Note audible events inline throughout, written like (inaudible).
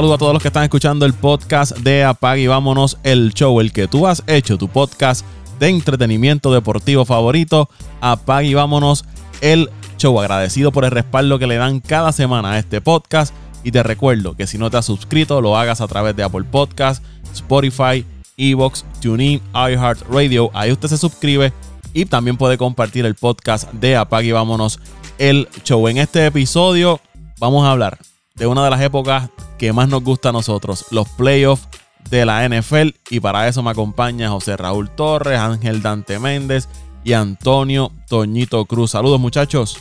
saludo a todos los que están escuchando el podcast de Apag y Vámonos, el show, el que tú has hecho, tu podcast de entretenimiento deportivo favorito. Apag y Vámonos, el show. Agradecido por el respaldo que le dan cada semana a este podcast. Y te recuerdo que si no te has suscrito, lo hagas a través de Apple Podcast, Spotify, Evox, TuneIn, iHeartRadio. Ahí usted se suscribe y también puede compartir el podcast de Apag y Vámonos el show. En este episodio vamos a hablar de una de las épocas que más nos gusta a nosotros, los playoffs de la NFL. Y para eso me acompaña José Raúl Torres, Ángel Dante Méndez y Antonio Toñito Cruz. Saludos muchachos.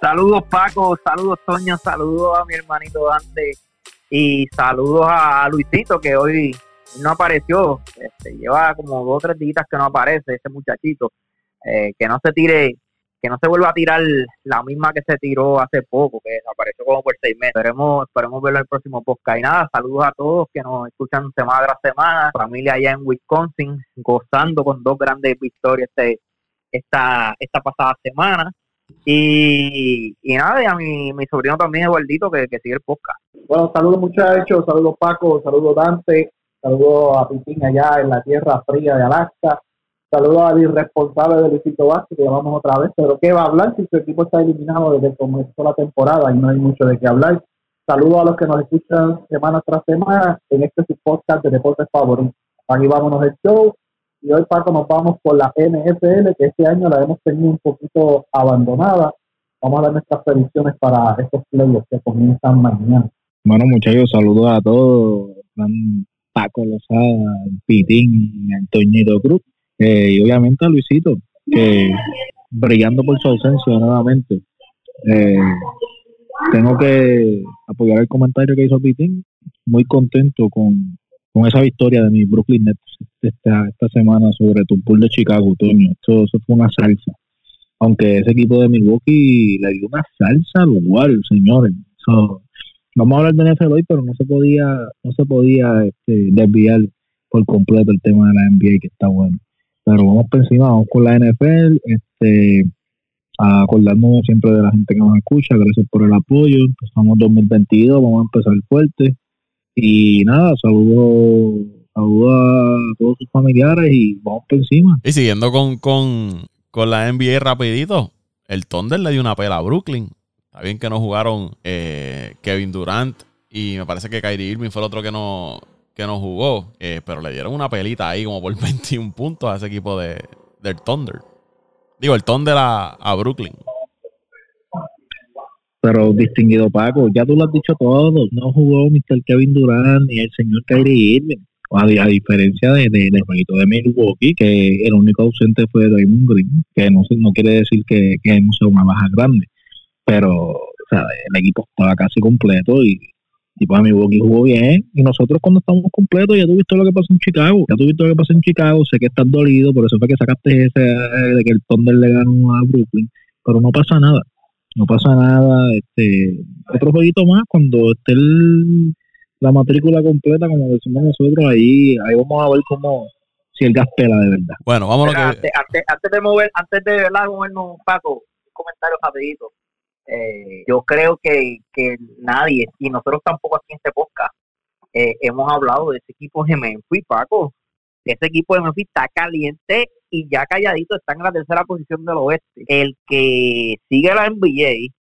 Saludos Paco, saludos Toño, saludos a mi hermanito Dante y saludos a Luisito que hoy no apareció. Este, lleva como dos o tres días que no aparece ese muchachito. Eh, que no se tire que no se vuelva a tirar la misma que se tiró hace poco, que desapareció como por seis meses. Esperemos, esperemos verlo en el próximo podcast. Y nada, saludos a todos que nos escuchan semana tras semana. Familia allá en Wisconsin, gozando con dos grandes victorias este, esta, esta pasada semana. Y, y nada, y a mi, mi sobrino también, Eduardito, que, que sigue el podcast. Bueno, saludos muchachos, saludos Paco, saludos Dante, saludos a Pitín allá en la tierra fría de Alaska Saludos al irresponsable de Luisito Vázquez, que llamamos otra vez, pero ¿qué va a hablar si su equipo está eliminado desde que comenzó la temporada y no hay mucho de qué hablar? Saludos a los que nos escuchan semana tras semana en este podcast de deportes favoritos. Aquí vámonos el show y hoy Paco nos vamos por la NFL, que este año la hemos tenido un poquito abandonada. Vamos a dar nuestras predicciones para estos playoffs que comienzan mañana. Bueno muchachos, saludos a todos. Paco Lozada, Pitín y Antoñito Cruz eh, y obviamente a Luisito, que brillando por su ausencia nuevamente. Eh, tengo que apoyar el comentario que hizo Pitín, muy contento con, esa victoria de mi Brooklyn Nets esta, esta semana sobre tu pool de Chicago, Toño. Esto, eso fue una salsa. Aunque ese equipo de Milwaukee le dio una salsa al igual, señores. vamos a hablar de NFL hoy, pero no se podía, no se podía este, desviar por completo el tema de la NBA, que está bueno. Pero vamos por encima, vamos con la NFL, este, a acordarnos siempre de la gente que nos escucha, gracias por el apoyo, empezamos 2022, vamos a empezar fuerte. Y nada, saludo, saludo a todos sus familiares y vamos por encima. Y siguiendo con, con, con la NBA rapidito, el Thunder le dio una pela a Brooklyn. Está bien que no jugaron eh, Kevin Durant y me parece que Kyrie Irving fue el otro que no, que no jugó, eh, pero le dieron una pelita ahí como por (laughs) 21 puntos a ese equipo de, del Thunder. Digo, el Thunder a, a Brooklyn. Pero distinguido Paco, ya tú lo has dicho todo, no jugó Mr. Kevin Durant ni el señor Kyrie Irving. A, diferencia de, de, del jueguito de Milwaukee, que el único ausente fue Draymond Green, que no, no quiere decir que, que hemos una baja grande, pero o sea, el equipo estaba casi completo y y pues Milwaukee jugó bien. Y nosotros cuando estamos completos, ya tuviste lo que pasó en Chicago. Ya tuviste lo que pasó en Chicago. Sé que estás dolido, por eso fue que sacaste ese de que el Thunder le ganó a Brooklyn. Pero no pasa nada. No pasa nada. Este, otro jueguito más, cuando esté la matrícula completa, como decimos nosotros, ahí, ahí vamos a ver cómo si el gas pela de verdad. Bueno, vámonos. Antes, antes, de mover, antes de verdad, movernos, Paco, un comentario rapidito. Eh, yo creo que, que nadie, y nosotros tampoco aquí en este podcast, eh, hemos hablado de ese equipo de Memphis, Paco. Ese equipo de Memphis está caliente y ya calladito está en la tercera posición del oeste. El que sigue la NBA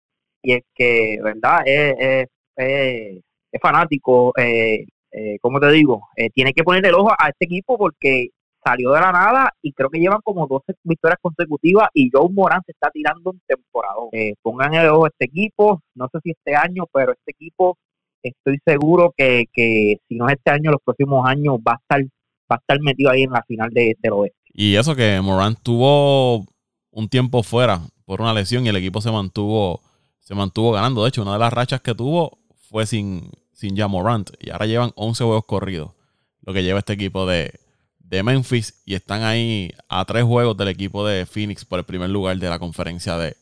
y el que, ¿verdad?, es, es, es fanático, eh, eh, ¿cómo te digo? Eh, tiene que poner el ojo a este equipo porque salió de la nada y creo que llevan como 12 victorias consecutivas y Joe Morán se está tirando un temporada. Eh, pongan el ojo a este equipo, no sé si este año, pero este equipo estoy seguro que, que si no es este año, los próximos años va a estar va a estar metido ahí en la final de, del oeste. Y eso que Morán tuvo un tiempo fuera por una lesión y el equipo se mantuvo se mantuvo ganando. De hecho, una de las rachas que tuvo fue sin, sin ya Morant y ahora llevan 11 juegos corridos, lo que lleva este equipo de, de Memphis y están ahí a tres juegos del equipo de Phoenix por el primer lugar de la conferencia de,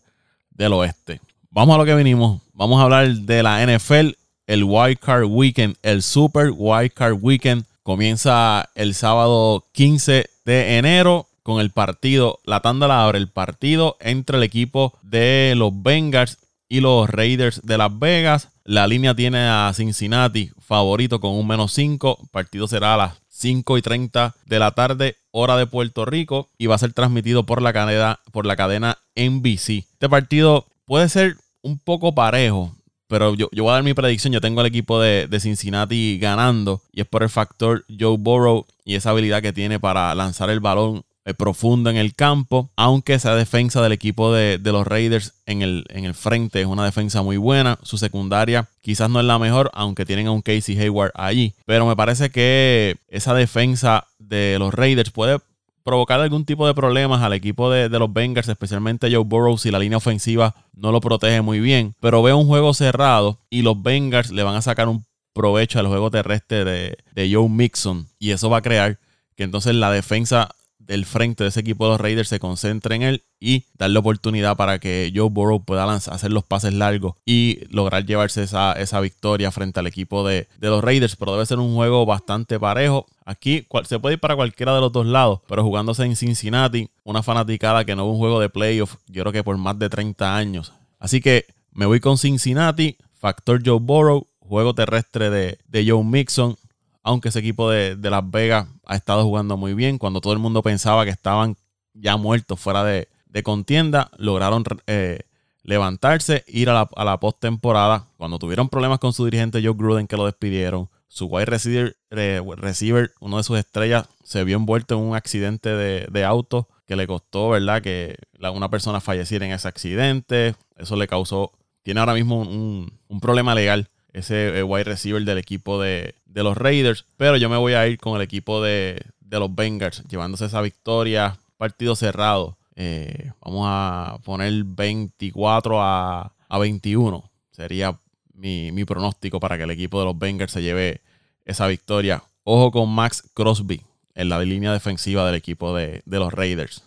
del oeste. Vamos a lo que vinimos. Vamos a hablar de la NFL, el Wild Card Weekend, el Super Wild Card Weekend. Comienza el sábado 15 de enero con el partido, la tanda la abre el partido entre el equipo de los Bengals y los Raiders de Las Vegas. La línea tiene a Cincinnati favorito con un menos 5. El partido será a las 5 y 30 de la tarde, hora de Puerto Rico, y va a ser transmitido por la cadena, por la cadena NBC. Este partido puede ser un poco parejo. Pero yo, yo voy a dar mi predicción. Yo tengo al equipo de, de, Cincinnati ganando. Y es por el factor Joe Burrow y esa habilidad que tiene para lanzar el balón eh, profundo en el campo, aunque esa defensa del equipo de, los Raiders en el, en el, frente es una defensa muy buena. Su secundaria quizás no es la mejor, aunque tienen a un Casey Hayward allí. Pero me parece que esa defensa de los Raiders puede provocar algún tipo de problemas al equipo de, los Bengals, especialmente Joe Burrow, si la línea ofensiva no lo protege muy bien. Pero veo un juego cerrado y los Bengals le van a sacar un provecho al juego terrestre de, de Joe Mixon. Y eso va a crear que entonces la defensa del frente de ese equipo de los Raiders se concentre en él y darle oportunidad para que Joe Burrow pueda lanzar, hacer los pases largos y lograr llevarse esa, esa victoria frente al equipo de, los Raiders. Pero debe ser un juego bastante parejo. Aquí se puede ir para cualquiera de los dos lados, pero jugándose en Cincinnati, una fanaticada que no hubo un juego de playoff, yo creo que por más de 30 años. Así que me voy con Cincinnati, factor Joe Burrow, juego terrestre de, de Joe Mixon aunque ese equipo de, Las Vegas ha estado jugando muy bien, cuando todo el mundo pensaba que estaban ya muertos fuera de, contienda, lograron eh, levantarse, ir a la, a la postemporada. Cuando tuvieron problemas con su dirigente Joe Gruden, que lo despidieron, su wide receiver, eh, receiver, uno de sus estrellas, se vio envuelto en un accidente de, auto que le costó, ¿verdad? Que una persona falleciera en ese accidente. Eso le causó, tiene ahora mismo un, un problema legal ese eh, wide receiver del equipo de, los Raiders. Pero yo me voy a ir con el equipo de, los Bengals, llevándose esa victoria, partido cerrado. Eh, vamos a poner 24 a, 21. Sería mi, pronóstico para que el equipo de los Bengals se lleve esa victoria. Ojo con Max Crosby en la línea defensiva del equipo de, los Raiders.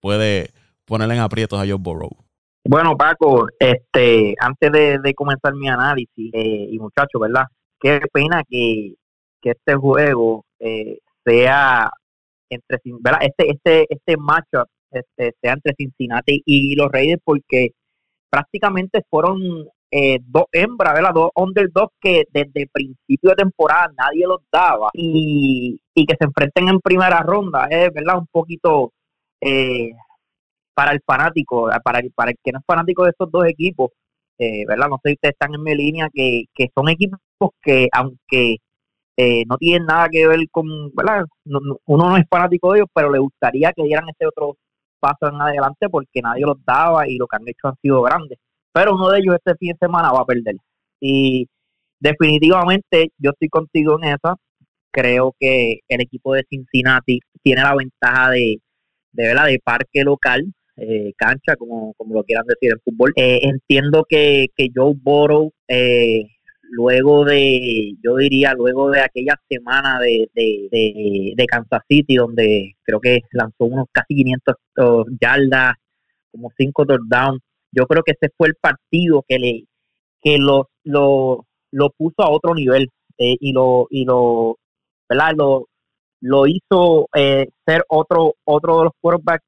Puede ponerle en aprietos a Joe Burrow. Bueno, Paco, este, antes de, comenzar mi análisis, eh, y muchachos, ¿verdad? Qué pena que, este juego eh, sea entre, ¿verdad? Este, este, este matchup este, sea entre Cincinnati y los Raiders, porque prácticamente fueron eh, dos hembras, ¿verdad? Dos underdogs que desde principio de temporada nadie los daba y, y que se enfrenten en primera ronda, es, ¿verdad? Un poquito eh, para el fanático, para el, para el que no es fanático de estos dos equipos, eh, ¿verdad? No sé si ustedes están en mi línea, que, que son equipos que, aunque eh, no tienen nada que ver con, ¿verdad? uno no es fanático de ellos, pero le gustaría que dieran ese otro paso en adelante porque nadie los daba y lo que han hecho han sido grandes. Pero uno de ellos este fin de semana va a perder. Y definitivamente yo estoy contigo en esa. Creo que el equipo de Cincinnati tiene la ventaja de, de, ¿verdad? de parque local eh, cancha, como, como lo quieran decir en fútbol. Eh, entiendo que, que Joe Burrow, eh, luego de, yo diría, luego de aquella semana de, de, Kansas City, donde creo que lanzó unos casi 500 yardas, como 5 touchdowns, yo creo que ese fue el partido que le que lo, lo, lo puso a otro nivel y lo y lo ¿verdad? lo lo hizo ser otro otro de los quarterbacks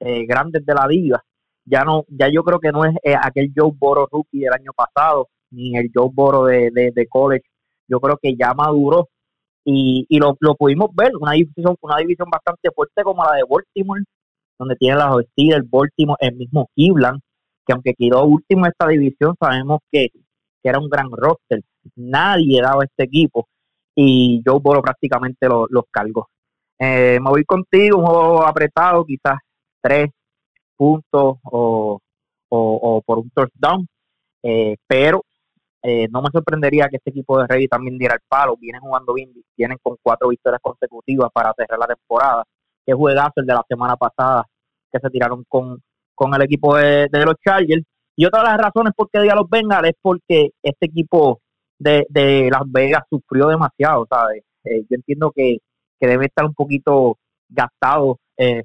eh, grandes de la liga. Ya no, ya yo creo que no es eh, aquel Joe Boro rookie del año pasado, ni el Joe Boro de, de, college. Yo creo que ya maduró y, y lo, lo, pudimos ver, una división, una división bastante fuerte como la de Baltimore, donde tiene las Steelers, Baltimore, el mismo Cleveland, que aunque quedó último en esta división, sabemos que, que era un gran roster. Nadie daba este equipo y Joe Boro prácticamente los cargó. Eh, me voy contigo, un juego apretado, quizás tres puntos o, o, por un touchdown, eh, pero eh, no me sorprendería que este equipo de Rey también diera el palo, vienen jugando bien, vienen con cuatro victorias consecutivas para cerrar la temporada, que juegazo el de la semana pasada que se tiraron con, con el equipo de, los Chargers, y otra de las razones por qué a los Bengals es porque este equipo de, de Las Vegas sufrió demasiado, ¿sabes? Eh, yo entiendo que, que debe estar un poquito gastado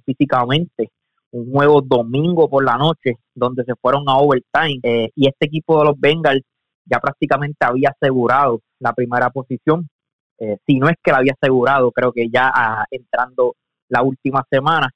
físicamente un juego domingo por la noche donde se fueron a overtime eh, y este equipo de los Bengals ya prácticamente había asegurado la primera posición, eh, si no es que la había asegurado, creo que ya ah, entrando la última semana,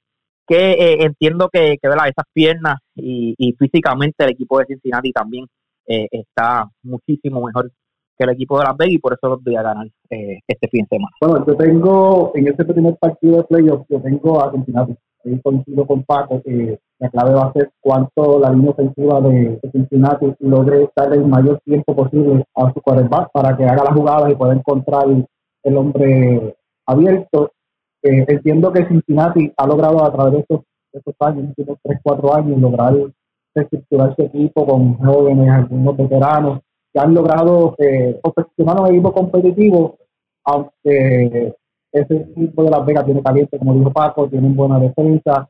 que eh, entiendo que, que esas piernas y, físicamente el equipo de Cincinnati también está muchísimo mejor que el equipo de Las Vegas y por eso los voy a ganar este fin de semana. Bueno, yo tengo en este primer partido de playoffs, yo tengo a Cincinnati. Ahí coincido con Paco que la clave va a ser cuánto la línea ofensiva de, Cincinnati logre darle el mayor tiempo posible a su quarterback para que haga las jugadas y pueda encontrar el hombre abierto. Eh, entiendo que Cincinnati ha logrado a través de estos, estos años, estos 3, 4 años, lograr reestructurar su equipo con jóvenes, algunos veteranos, que han logrado eh, un equipo competitivo, aunque ese equipo de Las Vegas tiene caliente, como dijo Paco, tienen buena defensa,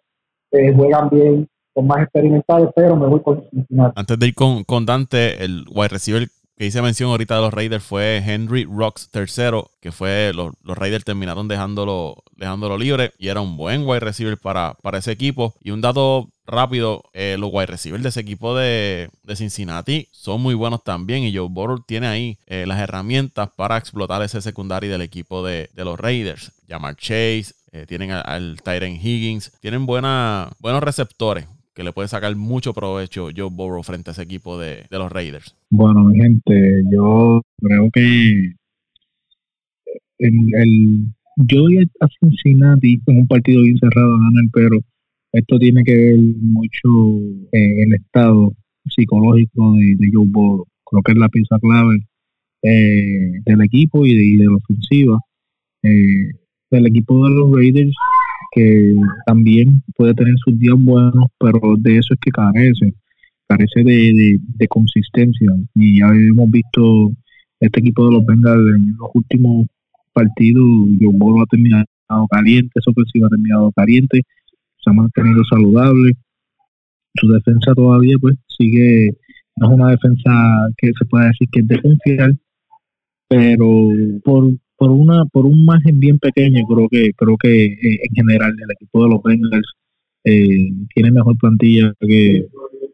eh, juegan bien, son más experimentados, pero me voy con Cincinnati. Antes de ir con, con Dante, el wide receiver que hice mención ahorita de los Raiders fue Henry Rocks III, que fue los, los Raiders terminaron dejándolo, dejándolo libre y era un buen wide receiver para, para ese equipo. Y un dato rápido, eh, los wide receivers de ese equipo de, Cincinnati son muy buenos también y Joe Burrow tiene ahí eh, las herramientas para explotar ese secundario del equipo de, los Raiders. Llamar Chase, eh, tienen al, al Higgins, tienen buena, buenos receptores que le puede sacar mucho provecho Joe Burrow frente a ese equipo de, los Raiders? Bueno, mi gente, yo creo que el, yo doy a en un partido bien cerrado a ganar, pero esto tiene que ver mucho eh, el estado psicológico de, Joe Burrow. Creo que es la pieza clave eh, del equipo y de, la ofensiva. Eh, del equipo de los Raiders que también puede tener sus días buenos, pero de eso es que carece, carece de, consistencia. Y ya hemos visto este equipo de los Bengals en los últimos partidos, Joe Burrow ha terminado caliente, su ofensiva ha terminado caliente, se ha mantenido saludable. Su defensa todavía pues sigue, no es una defensa que se pueda decir que es de pero por por una por un margen bien pequeño creo que creo que eh, en general el equipo de los Bengals eh, tiene mejor plantilla que,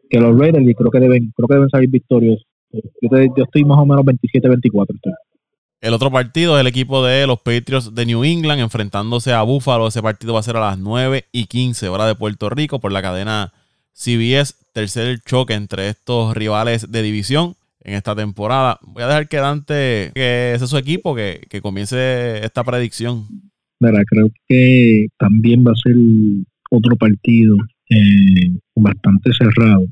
que los Raiders y creo que deben creo que deben salir victoriosos yo, yo estoy más o menos 27-24 el otro partido es el equipo de los Patriots de New England enfrentándose a Buffalo. Ese partido va a ser a las 9 y 15 hora de Puerto Rico por la cadena CBS. Tercer choque entre estos rivales de división en esta temporada. Voy a dejar que Dante, que ese es su equipo, que, comience esta predicción. Mira, creo que también va a ser otro partido eh, bastante cerrado.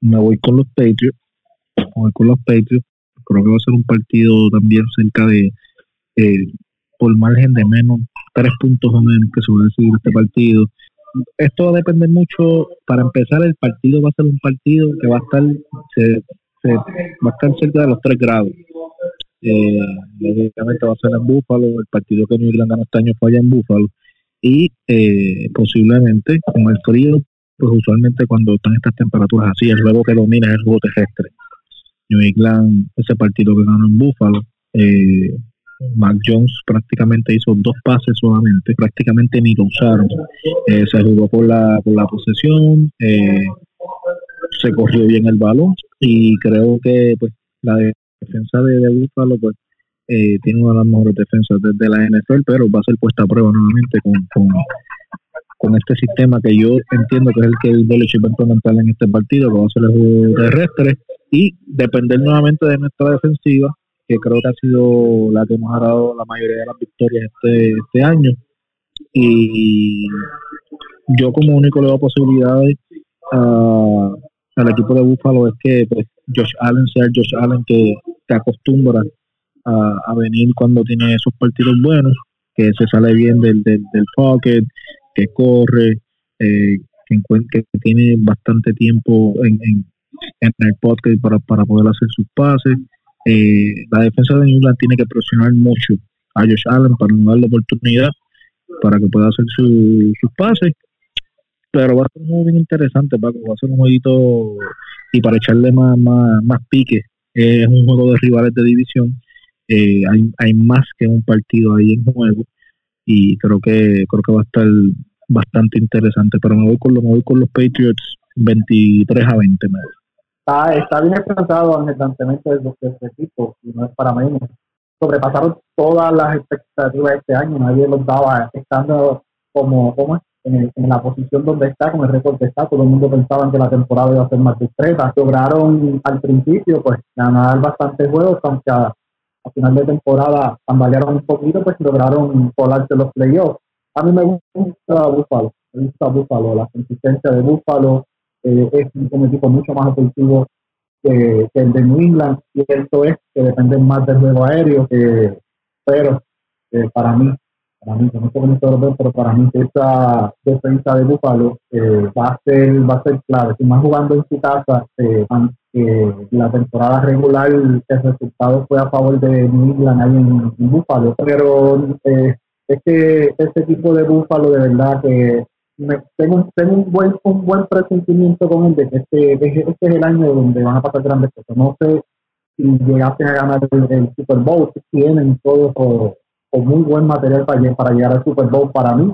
Me voy con los Patriots. Me voy con los Patriots. Creo que va a ser un partido también cerca de, eh, por margen de menos, tres puntos o menos que se va a decidir este partido. Esto va a depender mucho, para empezar el partido va a ser un partido que va a estar, va a estar cerca de los 3 grados. Eh, va a ser en Búfalo, el partido que New England ganó este año fue allá en Búfalo, y eh, posiblemente con el frío, pues usualmente cuando están estas temperaturas así, el juego que domina es el juego terrestre. New England, ese partido que ganó en Búfalo, eh, Mac Jones prácticamente hizo dos pases solamente, prácticamente ni lo usaron. Eh, se jugó por la, por la posesión, eh, se corrió bien el balón y creo que pues la defensa de, de Búfalo pues eh, tiene una de las mejores defensas de, la NFL, pero va a ser puesta a prueba nuevamente con, con, este sistema que yo entiendo que es el que el Belichick va a implementar en este partido, que va a ser el juego terrestre y depender nuevamente de nuestra defensiva, que creo que ha sido la que ha dado la mayoría de las victorias este, este año. Y yo como único le doy posibilidades a, al equipo de Búfalo es que pues, Josh Allen sea Josh Allen que, se acostumbra a, venir cuando tiene esos partidos buenos, que se sale bien del, del, pocket, que corre, eh, que, que, tiene bastante tiempo en, en, el pocket para, para poder hacer sus pases. Eh, la defensa de New England tiene que presionar mucho a Josh Allen para no darle oportunidad para que pueda hacer sus pases pero va a ser un juego bien interesante, Paco. Va a ser un jueguito y para echarle más, más, más pique. es un juego de rivales de división. Eh, hay, hay más que un partido ahí en juego y creo que creo que va a estar bastante interesante. Pero me voy con, me voy con los Patriots 23 a 20. Me está bien expresado anhelantemente de este equipo y no es para menos. Sobrepasaron todas las expectativas de este año. Nadie los daba estando como, como en, la posición donde está, con el récord que está. Todo el mundo pensaba que la temporada iba a ser más discreta. Lograron al principio pues ganar bastantes juegos, aunque a, final de temporada tambalearon un poquito, pues lograron colarse los playoffs. A mí me gusta Buffalo, me gusta Buffalo, la consistencia de Buffalo eh, es un equipo mucho más ofensivo que, el de New England, y esto es que dependen más del juego aéreo, que, pero eh, para mí mí, no sé pero para mí esa defensa de Búfalo eh, va a ser va a ser clave. Si más jugando en su casa, eh, la temporada regular el resultado fue a favor de New England ahí en, Búfalo, pero eh, es que ese equipo de Búfalo de verdad que tengo, tengo un buen un buen presentimiento con él de que este, este, es el año donde van a pasar grandes cosas. No sé si llegasen a ganar el, Super Bowl, tienen todo con muy buen material para, para llegar al Super Bowl para mí.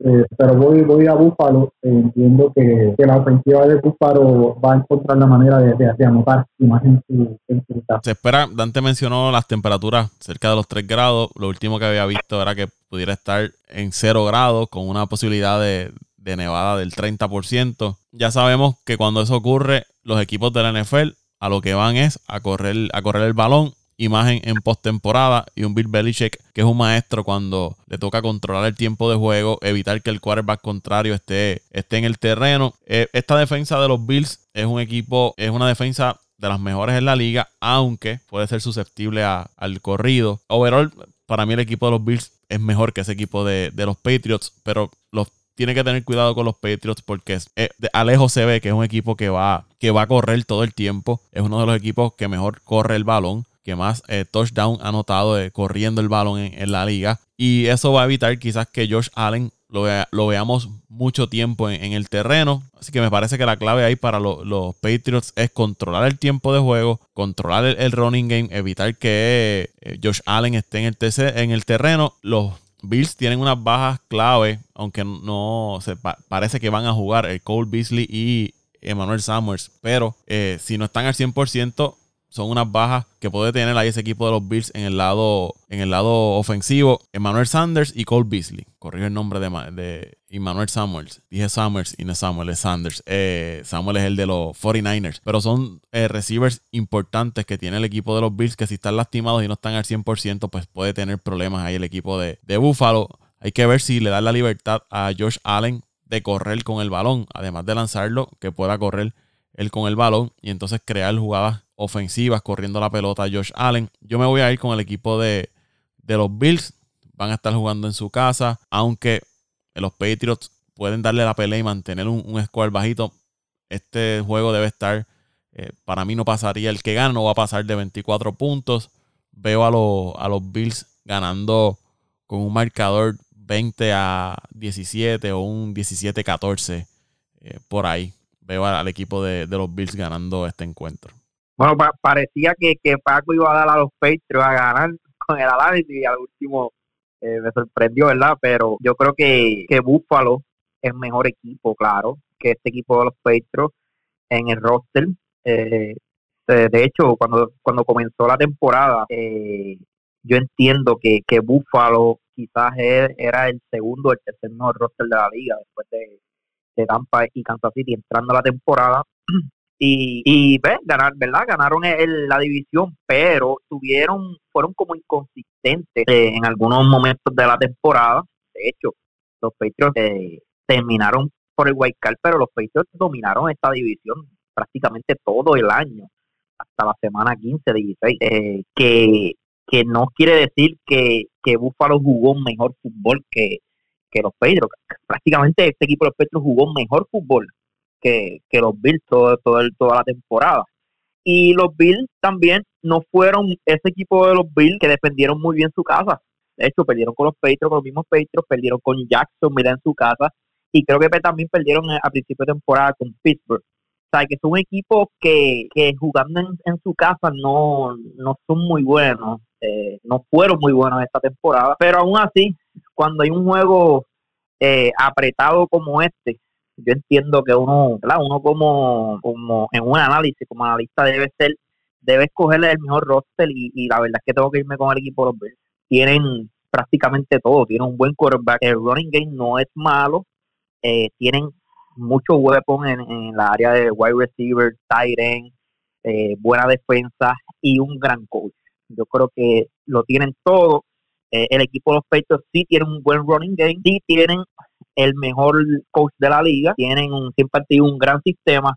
Eh, pero voy, voy a Búfalo, eh, entiendo que, la ofensiva de Búfalo va a encontrar la manera de, de, anotar más en su, en Se espera, Dante mencionó las temperaturas cerca de los 3 grados. Lo último que había visto era que pudiera estar en 0 grados con una posibilidad de, de nevada del 30%. Ya sabemos que cuando eso ocurre, los equipos de la NFL a lo que van es a correr, a correr el balón imagen en postemporada y un Bill Belichick que es un maestro cuando le toca controlar el tiempo de juego, evitar que el quarterback contrario esté, esté en el terreno. Eh, esta defensa de los Bills es un equipo, es una defensa de las mejores en la liga, aunque puede ser susceptible al corrido. Overall, para mí el equipo de los Bills es mejor que ese equipo de, los Patriots, pero los tiene que tener cuidado con los Patriots porque eh, Alejo se ve que es un equipo que va, que va a correr todo el tiempo. Es uno de los equipos que mejor corre el balón que más eh, touchdown ha anotado corriendo el balón en, la liga. Y eso va a evitar quizás que Josh Allen lo, veamos mucho tiempo en, el terreno. Así que me parece que la clave ahí para los Patriots es controlar el tiempo de juego, controlar el, running game, evitar que eh, Josh Allen esté en el, en el terreno. Los Bills tienen unas bajas clave, aunque no se parece que van a jugar el Cole Beasley y Emmanuel Summers. Pero eh, si no están al 100%, son unas bajas que puede tener ahí ese equipo de los Bills en el lado, en el lado ofensivo. Emmanuel Sanders y Cole Beasley. Corrijo el nombre de, Emmanuel Samuels. Dije Summers y no Samuel, es Sanders. Eh, Samuel es el de los 49ers. Pero son eh, receivers importantes que tiene el equipo de los Bills que si están lastimados y no están al 100%, pues puede tener problemas ahí el equipo de, de Buffalo. Hay que ver si le da la libertad a Josh Allen de correr con el balón, además de lanzarlo, que pueda correr él con el balón y entonces crear jugadas ofensivas corriendo la pelota Josh Allen. Yo me voy a ir con el equipo de, los Bills. Van a estar jugando en su casa, aunque los Patriots pueden darle la pelea y mantener un, un score bajito. Este juego debe estar, eh, para mí no pasaría, el que gana no va a pasar de 24 puntos. Veo a, a los Bills ganando con un marcador 20 a 17 o un 17-14 eh, por ahí. Veo al, equipo de los Bills ganando este encuentro. Bueno, parecía que, que Paco iba a dar a los Patriots a ganar (laughs) con el análisis y al último eh, me sorprendió, ¿verdad? Pero yo creo que, que Buffalo es mejor equipo, claro, que este equipo de los Patriots en el roster. Eh, de hecho, cuando, cuando comenzó la temporada, eh, yo entiendo que, que Buffalo quizás era el segundo o el tercer mejor roster de la liga después de, de Tampa y Kansas City entrando a la temporada y, y ¿verdad? Ganaron la división, pero tuvieron, fueron como inconsistentes eh, en algunos momentos de la temporada. De hecho, los Patriots eh, terminaron por el Card, pero los Patriots dominaron esta división prácticamente todo el año, hasta la semana 15, 16, eh, que, que no quiere decir que, que Buffalo jugó mejor fútbol que, que los Patriots. Prácticamente este equipo de los Patriots jugó mejor fútbol que, los Bills todo, todo toda la temporada. Y los Bills también no fueron ese equipo de los Bills que defendieron muy bien su casa. De hecho, perdieron con los Patriots, con los mismos Patriots, perdieron con Jackson, mira en su casa. Y creo que también perdieron a principio de temporada con Pittsburgh. O sea, que son equipos que, que jugando en, su casa no, no son muy buenos. Eh, no fueron muy buenos esta temporada. Pero aún así, cuando hay un juego eh, apretado como este, yo entiendo que uno, ¿verdad? uno como, como en un análisis, como analista debe ser, debe escoger el mejor roster y, la verdad es que tengo que irme con el equipo de los Bills. Tienen prácticamente todo, tienen un buen quarterback, el running game no es malo, eh, tienen muchos weapons en, la área de wide receiver, tight end, eh, buena defensa y un gran coach. Yo creo que lo tienen todo. Eh, el equipo de los Patriots sí tiene un buen running game, sí tienen el mejor coach de la liga, tienen un, siempre un gran sistema,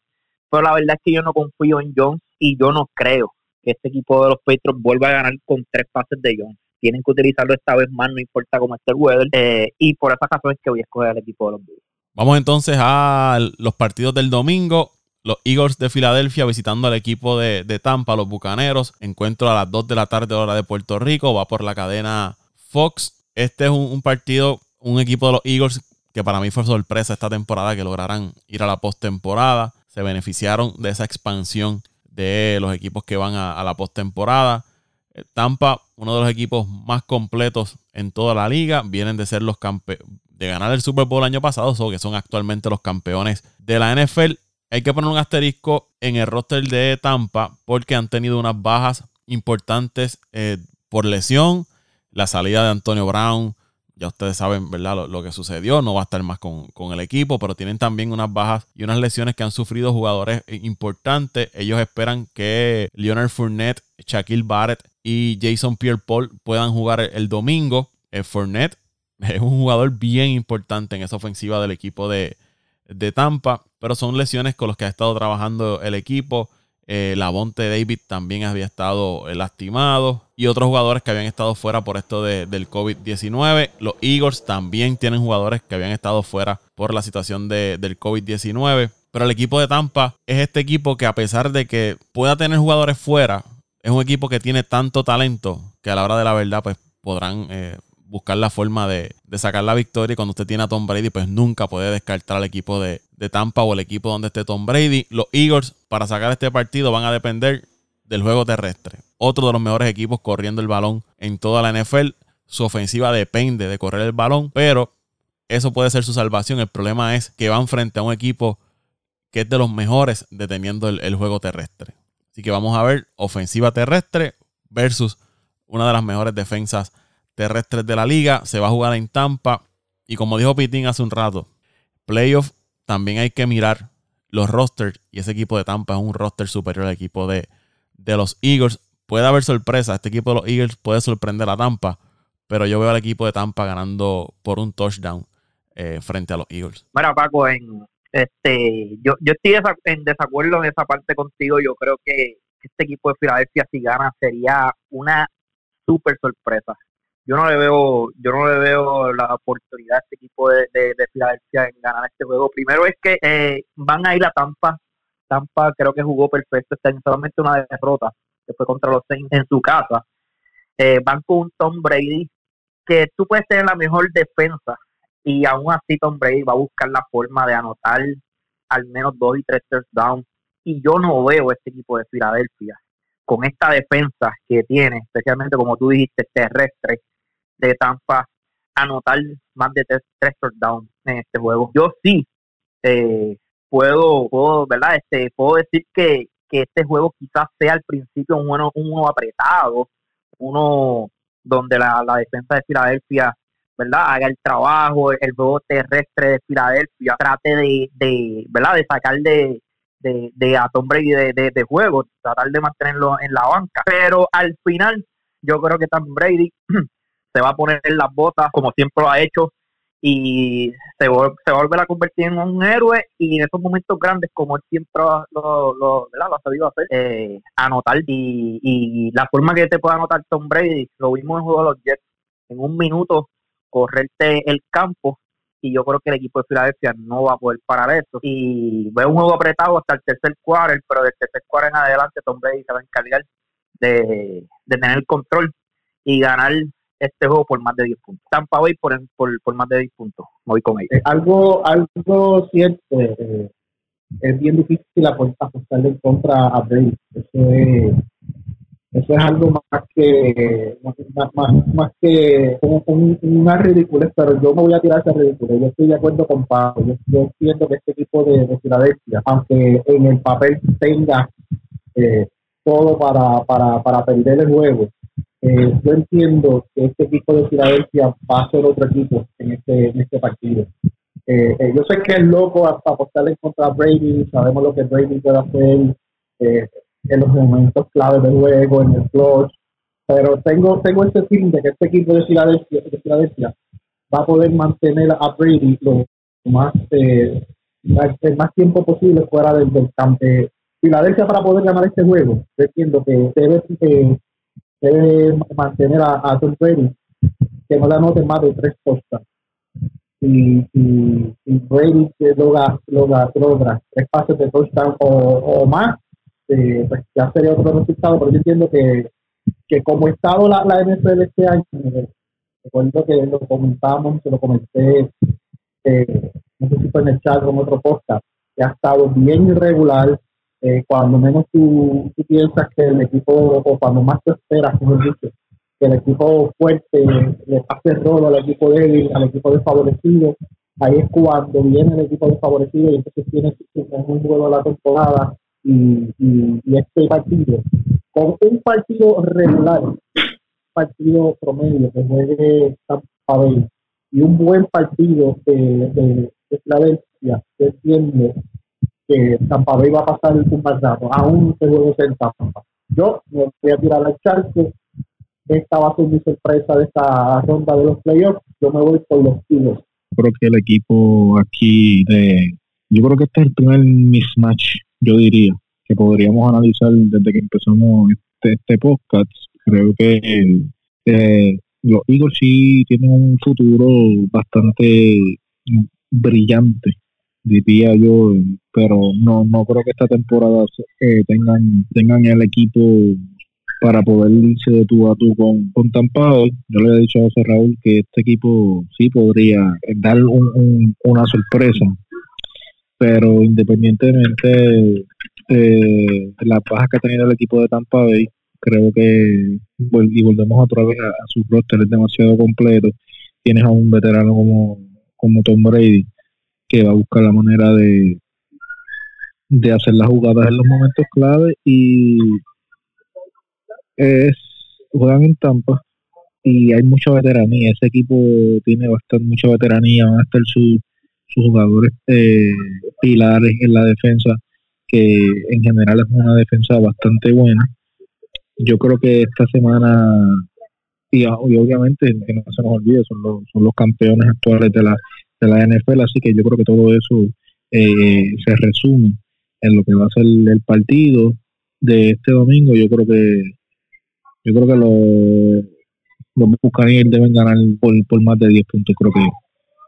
pero la verdad es que yo no confío en Jones y yo no creo que este equipo de los Patriots vuelva a ganar con tres pases de Jones. Tienen que utilizarlo esta vez más, no importa cómo esté el weather. Eh, y por esa razón es que voy a escoger al equipo de los Bills. Vamos entonces a los partidos del domingo. Los Eagles de Filadelfia visitando al equipo de, Tampa, los Bucaneros. Encuentro a las 2 de la tarde, hora de Puerto Rico. Va por la cadena Fox. Este es un, partido, un equipo de los Eagles que para mí fue sorpresa esta temporada que lograran ir a la postemporada. Se beneficiaron de esa expansión de los equipos que van a, la postemporada. Eh, Tampa, uno de los equipos más completos en toda la liga, vienen de ser los de ganar el Super Bowl el año pasado, o que son actualmente los campeones de la NFL. Hay que poner un asterisco en el roster de Tampa porque han tenido unas bajas importantes eh, por lesión. La salida de Antonio Brown, ya ustedes saben, ¿verdad? Lo, que sucedió. No va a estar más con, el equipo, pero tienen también unas bajas y unas lesiones que han sufrido jugadores importantes. Ellos esperan que Leonard Fournette, Shaquille Barrett y Jason Pierre-Paul puedan jugar el, domingo. El Fournette es un jugador bien importante en esa ofensiva del equipo de, de Tampa, pero son lesiones con las que ha estado trabajando el equipo. Eh, Lavonte David también había estado eh, lastimado y otros jugadores que habían estado fuera por esto del COVID-19. Los Eagles también tienen jugadores que habían estado fuera por la situación del COVID-19. Pero el equipo de Tampa es este equipo que a pesar de que pueda tener jugadores fuera, es un equipo que tiene tanto talento que a la hora de la verdad pues podrán eh, buscar la forma de, sacar la victoria. Y cuando usted tiene a Tom Brady, pues nunca puede descartar al equipo de, Tampa o el equipo donde esté Tom Brady. Los Eagles, para sacar este partido, van a depender del juego terrestre. Otro de los mejores equipos corriendo el balón en toda la NFL. Su ofensiva depende de correr el balón, pero eso puede ser su salvación. El problema es que van frente a un equipo que es de los mejores deteniendo el, el juego terrestre. Así que vamos a ver ofensiva terrestre versus una de las mejores defensas terrestres de la liga. Se va a jugar en Tampa. Y como dijo Pitín hace un rato, playoff también hay que mirar los rosters. Y ese equipo de Tampa es un roster superior al equipo de, de los Eagles. Puede haber sorpresa. Este equipo de los Eagles puede sorprender a Tampa. Pero yo veo al equipo de Tampa ganando por un touchdown eh, frente a los Eagles. Mira, Paco, en, este, yo, yo estoy en desacuerdo en esa parte contigo. Yo creo que este equipo de Filadelfia, si gana, sería una súper sorpresa yo no le veo yo no le veo la oportunidad a este equipo de, de, Filadelfia en ganar este juego. Primero es que eh, van a ir a Tampa. Tampa creo que jugó perfecto este solamente una derrota, que fue contra los Saints en su casa. Eh, van con un Tom Brady que tú puedes tener la mejor defensa y aún así Tom Brady va a buscar la forma de anotar al menos dos y tres touchdowns. Y yo no veo este equipo de Filadelfia con esta defensa que tiene, especialmente como tú dijiste, terrestre, de Tampa anotar más de tres, tres en este juego. Yo sí eh, puedo, puedo, ¿verdad? Este, puedo decir que, que este juego quizás sea al principio un uno, uno apretado, uno donde la, la defensa de Filadelfia ¿verdad? haga el trabajo, el juego terrestre de Filadelfia trate de, de ¿verdad? de sacar de, de, de a Tom Brady de, de, juego, tratar de mantenerlo en la banca. Pero al final, yo creo que Tom Brady (clears throat) se va a poner en las botas como siempre lo ha hecho y se, se va a volver a convertir en un héroe y en esos momentos grandes como él siempre lo, lo, ha sabido hacer, eh, anotar y, y, la forma que te puede anotar Tom Brady, lo vimos en el juego de los Jets, en un minuto correrte el campo y yo creo que el equipo de Filadelfia no va a poder parar eso y veo un juego apretado hasta el tercer quarter, pero del tercer quarter en adelante Tom Brady se va a encargar de tener el control y ganar este juego por más de 10 puntos. Tampa Bay por, por, más de 10 puntos. Me voy con ellos. Eh, algo, algo cierto, eh, es bien difícil apostarle en contra a Brady. Eso es, eso es algo más que más, más, que un, una ridiculez, pero yo me voy a tirar esa ridiculez. Yo estoy de acuerdo con Pablo. Yo, yo entiendo que este equipo de, de Filadelfia, aunque en el papel tenga eh, todo para, para, para perder el juego, eh, yo entiendo que este equipo de Filadelfia va a ser otro equipo en este, en este partido. Eh, eh, yo sé que es loco hasta apostarle contra Brady, sabemos lo que Brady puede hacer eh, en los momentos claves del juego, en el clutch, pero tengo tengo ese feeling de que este equipo de Filadelfia, de Filadelfia va a poder mantener a Brady lo más el más tiempo posible fuera del, campo. Filadelfia para poder ganar este juego, yo entiendo que debe, debe mantener a, a Tom Brady que no le anoten más de tres costas y, y, y Brady logra, logra, logra tres pases de touchdown o, o más, eh, pues ya sería otro resultado, pero yo entiendo que, que como estado la, la NFL este año, eh, recuerdo que lo comentamos, se lo comenté, eh, no sé si fue en el chat en otro podcast, que ha estado bien irregular, eh, cuando menos tú, piensas que el equipo, o cuando más te esperas, como dicho, que el equipo fuerte le pase el al equipo débil, al equipo desfavorecido. Ahí es cuando viene el equipo desfavorecido y entonces tiene un juego de la temporada y, y, este partido. Con un partido regular, un partido promedio que juegue Tampa Bay y un buen partido de, de, de Filadelfia, yo entiendo que Tampa Bay va a pasar un mal rato, aún se juego en Tampa. Yo me voy a tirar al charco esta va a ser mi sorpresa de esta ronda de los playoffs. Yo me voy por los Tigres. Creo que el equipo aquí de. Yo creo que este es el primer mismatch, yo diría, que podríamos analizar desde que empezamos este, este podcast. Creo que eh, los Eagles sí tienen un futuro bastante brillante, diría yo, pero no no creo que esta temporada eh, tengan tengan el equipo para poder irse de tú a tú con, con Tampa Yo le he dicho a José Raúl que este equipo sí podría dar una sorpresa, pero independientemente de las bajas que ha tenido el equipo de Tampa Bay, creo que y volvemos otra vez a, a su roster es demasiado completo. Tienes a un veterano como, como Tom Brady que va a buscar la manera de, de hacer las jugadas en los momentos clave y es juegan en Tampa y hay mucha veteranía. Ese equipo tiene bastante mucha veteranía. Van a estar sus jugadores eh, pilares en la defensa, que en general es una defensa bastante buena. Yo creo que esta semana, y, obviamente, que no se nos olvide, son los, son los campeones actuales de la, de la NFL, así que yo creo que todo eso eh, se resume en lo que va a ser el partido de este domingo. Yo creo que yo creo que los, los Buccaneers deben ganar por, por, más de 10 puntos. Creo que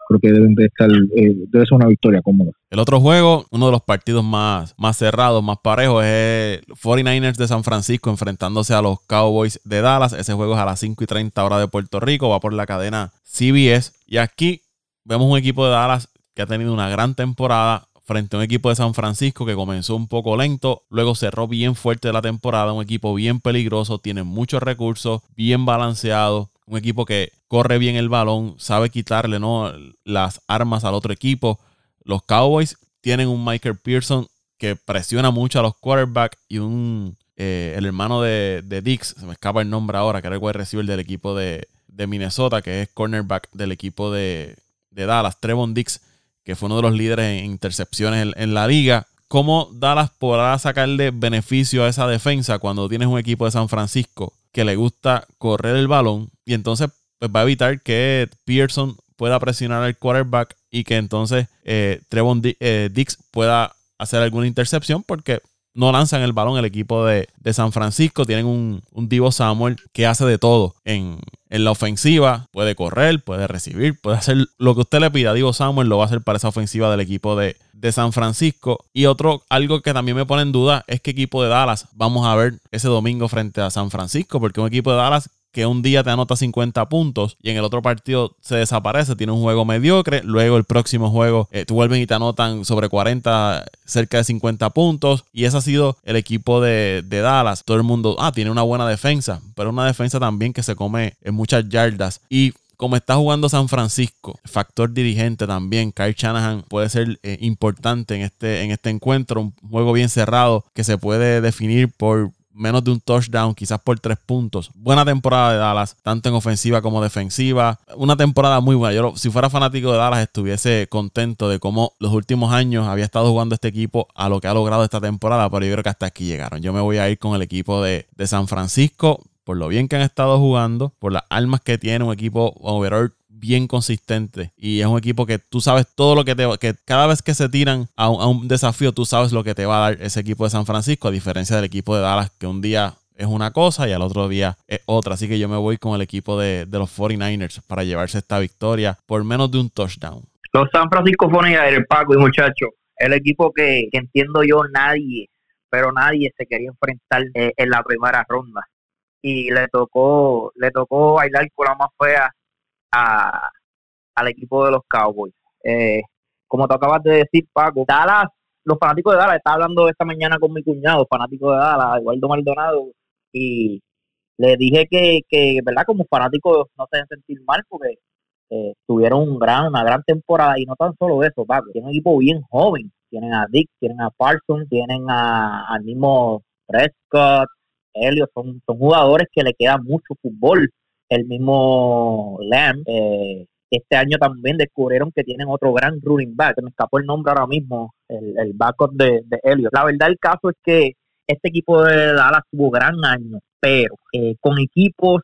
creo que deben de estar eh, debe ser una victoria cómoda. El otro juego, uno de los partidos más, más cerrados, más parejos, es 49ers de San Francisco enfrentándose a los Cowboys de Dallas. Ese juego es a las 5 y 30 horas de Puerto Rico, va por la cadena CBS. Y aquí vemos un equipo de Dallas que ha tenido una gran temporada, frente a un equipo de San Francisco que comenzó un poco lento, luego cerró bien fuerte la temporada, un equipo bien peligroso, tiene muchos recursos, bien balanceado, un equipo que corre bien el balón, sabe quitarle ¿no? las armas al otro equipo. Los Cowboys tienen un Michael Pearson que presiona mucho a los quarterbacks y un eh, el hermano de, Dix, se me escapa el nombre ahora, que era el wide receiver del equipo de, Minnesota, que es cornerback del equipo de, de Dallas, Trevon Dix que fue uno de los líderes en intercepciones en, la liga. ¿Cómo Dallas podrá sacarle beneficio a esa defensa cuando tienes un equipo de San Francisco que le gusta correr el balón y entonces pues, va a evitar que Pearson pueda presionar al quarterback y que entonces eh, Trevon eh, Dix pueda hacer alguna intercepción porque no lanzan el balón el equipo de, San Francisco. Tienen un, un, Divo Samuel que hace de todo en, la ofensiva. Puede correr, puede recibir, puede hacer lo que usted le pida. Divo Samuel lo va a hacer para esa ofensiva del equipo de, de San Francisco. Y otro, algo que también me pone en duda es qué equipo de Dallas vamos a ver ese domingo frente a San Francisco. Porque un equipo de Dallas que un día te anota 50 puntos y en el otro partido se desaparece, tiene un juego mediocre, luego el próximo juego eh, te vuelven y te anotan sobre 40, cerca de 50 puntos y ese ha sido el equipo de, Dallas. Todo el mundo, ah, tiene una buena defensa, pero una defensa también que se come en muchas yardas y como está jugando San Francisco, factor dirigente también, Kyle Shanahan puede ser eh, importante en este, en este encuentro, un juego bien cerrado que se puede definir por menos de un touchdown, quizás por tres puntos. Buena temporada de Dallas, tanto en ofensiva como defensiva. Una temporada muy buena. Yo, si fuera fanático de Dallas, estuviese contento de cómo los últimos años había estado jugando este equipo a lo que ha logrado esta temporada, pero yo creo que hasta aquí llegaron. Yo me voy a ir con el equipo de, de San Francisco por lo bien que han estado jugando, por las armas que tiene un equipo overall bien consistente y es un equipo que tú sabes todo lo que te que cada vez que se tiran a un, desafío tú sabes lo que te va a dar ese equipo de San Francisco a diferencia del equipo de Dallas que un día es una cosa y al otro día es otra. Así que yo me voy con el equipo de, los 49ers para llevarse esta victoria por menos de un touchdown. Los San Francisco 49ers, Paco y muchachos, el equipo que, entiendo yo nadie, pero nadie se quería enfrentar eh, en la primera ronda. Y le tocó, le tocó bailar con la más fea a, al equipo de los Cowboys. Eh, como te acabas de decir, Paco, Dallas, los fanáticos de Dallas, estaba hablando esta mañana con mi cuñado, fanático de Dallas, Eduardo Maldonado, y le dije que, que ¿verdad? Como fanáticos no se deben sentir mal porque eh, tuvieron un gran, una gran temporada y no tan solo eso, Paco, tienen un equipo bien joven, tienen a Dick, tienen a Parsons, tienen a, al mismo Prescott, Elliot, son, son jugadores que le queda mucho fútbol el mismo Lamb. Eh, este año también descubrieron que tienen otro gran running back, me escapó el nombre ahora mismo, el, el backup de, de Elliot. La verdad, el caso es que este equipo de Dallas tuvo gran año, pero eh, con equipos,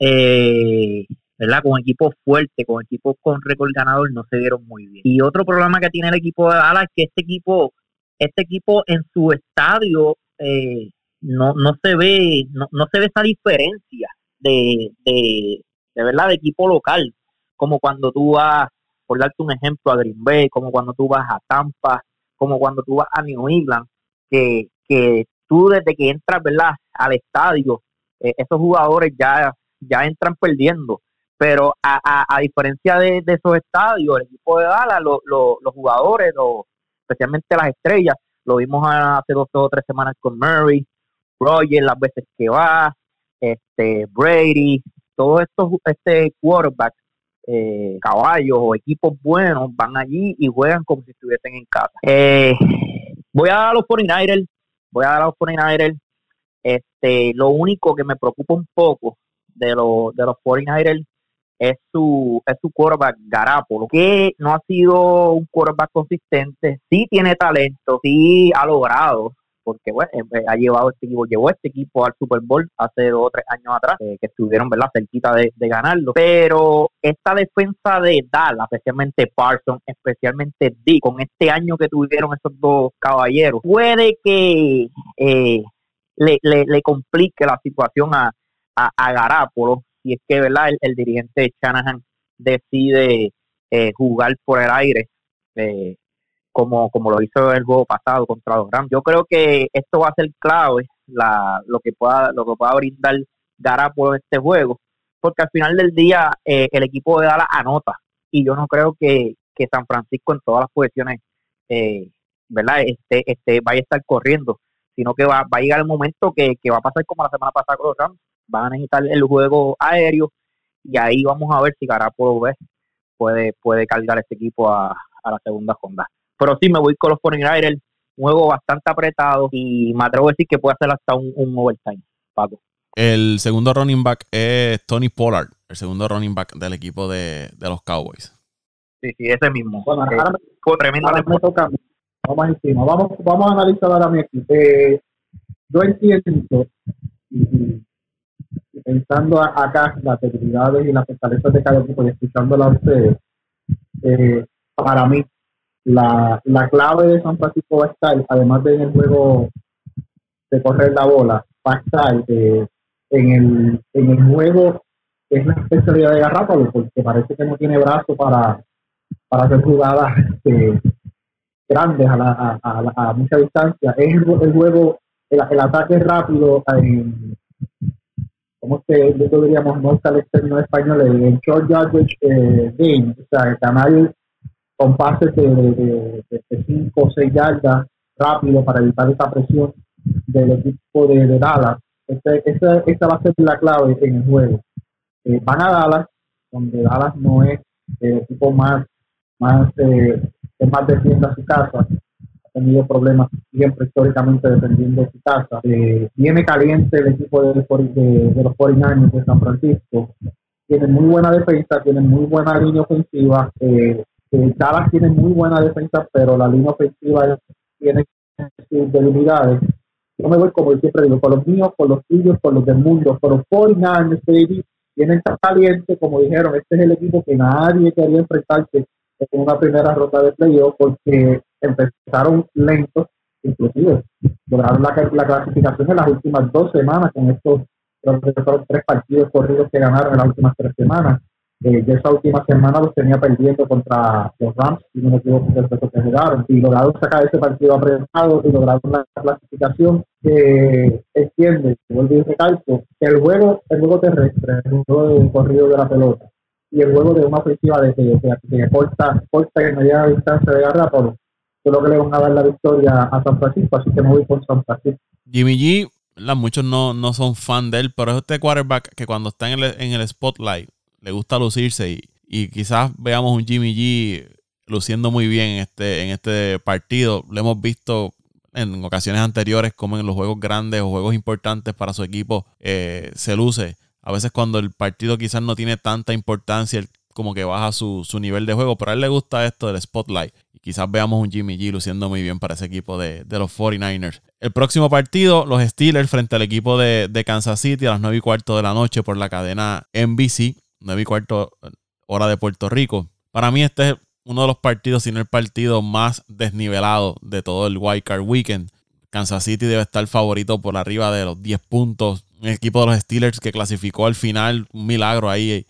eh, ¿verdad? Con equipos fuertes, con equipos con récord ganador, no se dieron muy bien. Y otro problema que tiene el equipo de Dallas es que este equipo, este equipo en su estadio eh, no, no se ve, no, no se ve esa diferencia de, de, de verdad de equipo local, como cuando tú vas, por darte un ejemplo, a Green Bay, como cuando tú vas a Tampa, como cuando tú vas a New England, que, que tú desde que entras ¿verdad? al estadio, eh, esos jugadores ya, ya entran perdiendo. Pero a, a, diferencia de, esos estadios, el equipo de Dallas, los jugadores, especialmente las estrellas, lo vimos hace dos o tres semanas con Murray, Roger, las veces que va, este Brady, todos estos este quarterback, eh, caballos o equipos buenos van allí y juegan como si estuviesen en casa. Eh, voy a dar a los 49ers, voy a dar a los 49ers. Este, lo único que me preocupa un poco de los de los 49ers es su es su quarterback Garapolo, que no ha sido un quarterback consistente, sí tiene talento, sí ha logrado porque bueno, eh, eh, ha llevado este equipo, llevó este equipo al Super Bowl hace dos o tres años atrás, eh, que estuvieron ¿verdad? cerquita de, ganarlo. Pero esta defensa de Dallas, especialmente Parsons, especialmente Dick, con este año que tuvieron esos dos caballeros, puede que le, le, complique la situación a, a, a Garapolo, si es que verdad el, dirigente Shanahan decide jugar por el aire. Eh, como, como lo hizo el juego pasado contra los Rams. Yo creo que esto va a ser clave la, lo que pueda lo que pueda brindar por este juego, porque al final del día eh, el equipo de Dallas anota y yo no creo que, que San Francisco en todas las posiciones eh, ¿verdad? Este, este, vaya a estar corriendo, sino que va, va a llegar el momento que, que va a pasar como la semana pasada con los Rams, van a necesitar el juego aéreo y ahí vamos a ver si Garapolo puede, puede cargar este equipo a, a la segunda ronda. Pero sí me voy con los 49ers, un juego bastante apretado y me atrevo a decir que puede hacer hasta un, overtime, Paco. El segundo running back es Tony Pollard, el segundo running back del equipo de, los Cowboys. Sí, sí, ese mismo. Bueno, ahora, fue tremendo. Vamos encima. Vamos, vamos a analizar ahora mi equipo. Eh, yo entiendo, y, pensando acá las debilidades y las fortalezas de cada equipo y escuchándola a ustedes, eh, para mí la, la clave de San Francisco va a estar, además de en el juego de correr la bola, va a estar eh, en, el, en el juego que es la especialidad de Garrápalo, porque parece que no tiene brazo para, para hacer jugadas eh, grandes a, la, a, a, mucha distancia. Es el, juego, el, ataque rápido ¿cómo se diríamos? No está el término español, el short yardage eh, game, el canal con pases de 5 o 6 yardas rápido para evitar esa presión del equipo de, Dallas. Este, esta, va a ser la clave en el juego. Eh, van a Dallas, donde Dallas no es el equipo más, más, eh, más defienda su casa. tenido problemas siempre históricamente defendiendo su casa. Eh, viene caliente el equipo de, de, los 49ers de San Francisco. Tienen muy buena defensa, tienen muy buena línea ofensiva. Eh, eh, Dallas tiene muy buena defensa, pero la línea ofensiva tiene sus debilidades. Yo me voy, como siempre digo, con los míos, con los tuyos, con los del mundo, con los 49ers, baby. Vienen tan caliente, como dijeron, este es el equipo que nadie quería enfrentarse en una primera ronda de playoff porque empezaron lentos, inclusive lograron la, la, clasificación en las últimas dos semanas con estos tres partidos corridos que ganaron en las últimas tres semanas. Eh, esa última semana los tenía perdiendo contra los Rams, y no me equivoco que que jugaron, y lograron sacar ese partido apretado y lograron la clasificación que extiende, vuelvo y recalco, el juego, el juego terrestre, el juego de corrido de la pelota, y el juego de una ofensiva de que, que, corta, corta y media distancia de todo creo que le van a dar la victoria a San Francisco, así que me voy con San Francisco. Jimmy G, muchos no, no son fan de él, pero es este quarterback que cuando está en el, en el spotlight le gusta lucirse y, y quizás veamos un Jimmy G luciendo muy bien en este, en este partido. Lo hemos visto en ocasiones anteriores como en los juegos grandes o juegos importantes para su equipo eh, se luce. A veces cuando el partido quizás no tiene tanta importancia, como que baja su, nivel de juego, pero a él le gusta esto del spotlight. Y quizás veamos un Jimmy G luciendo muy bien para ese equipo de, los 49ers. El próximo partido, los Steelers frente al equipo de, Kansas City a las 9 y cuarto de la noche por la cadena NBC, 9 y cuarto hora de Puerto Rico. Para mí este es uno de los partidos, si no el partido más desnivelado de todo el Wild Card Weekend. Kansas City debe estar favorito por arriba de los 10 puntos el equipo de los Steelers que clasificó al final, un milagro ahí.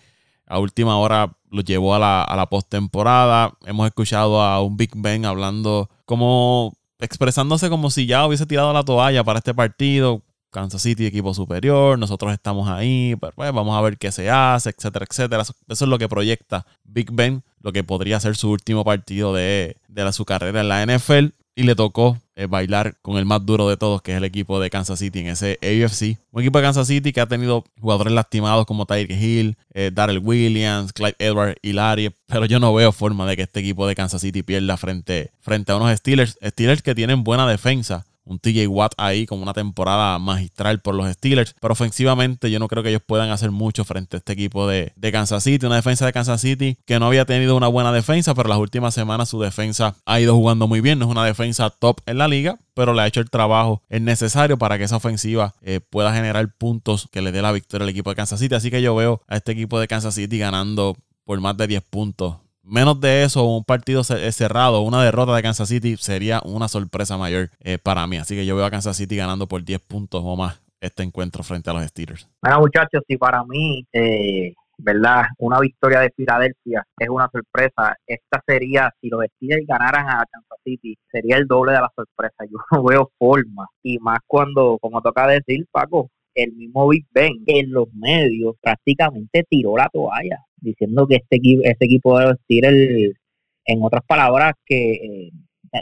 A última hora lo llevó a la postemporada. Hemos escuchado a un Big Ben hablando como expresándose como si ya hubiese tirado la toalla para este partido. Kansas City, equipo superior, nosotros estamos ahí, pero pues, vamos a ver qué se hace, etcétera, etcétera. Eso, es lo que proyecta Big Ben, lo que podría ser su último partido de, de su carrera en la NFL y le tocó eh, bailar con el más duro de todos, que es el equipo de Kansas City en ese AFC. Un equipo de Kansas City que ha tenido jugadores lastimados como Tyreek Hill, eh, Darrell Williams, Clyde Edwards y Larry, pero yo no veo forma de que este equipo de Kansas City pierda frente, frente a unos Steelers. Steelers que tienen buena defensa, un TJ Watt ahí con una temporada magistral por los Steelers. Pero ofensivamente yo no creo que ellos puedan hacer mucho frente a este equipo de, Kansas City. Una defensa de Kansas City que no había tenido una buena defensa, pero las últimas semanas su defensa ha ido jugando muy bien. No es una defensa top en la liga, pero le ha hecho el trabajo necesario para que esa ofensiva eh, pueda generar puntos que le dé la victoria al equipo de Kansas City. Así que yo veo a este equipo de Kansas City ganando por más de 10 puntos menos de eso, un partido eh, cerrado, una derrota de Kansas City sería una sorpresa mayor eh, para mí. Así que yo veo a Kansas City ganando por 10 puntos o más este encuentro frente a los Steelers. Bueno, muchachos, si para mí, eh, ¿verdad? Una victoria de Filadelfia es una sorpresa. Esta sería, si los Steelers ganaran a Kansas City, sería el doble de la sorpresa. (laughs) Yo no veo forma. Y más cuando, como toca decir, Paco, el mismo Big Ben en los medios prácticamente tiró la toalla diciendo que este equipo, este equipo debe vestir el, en otras palabras, que eh,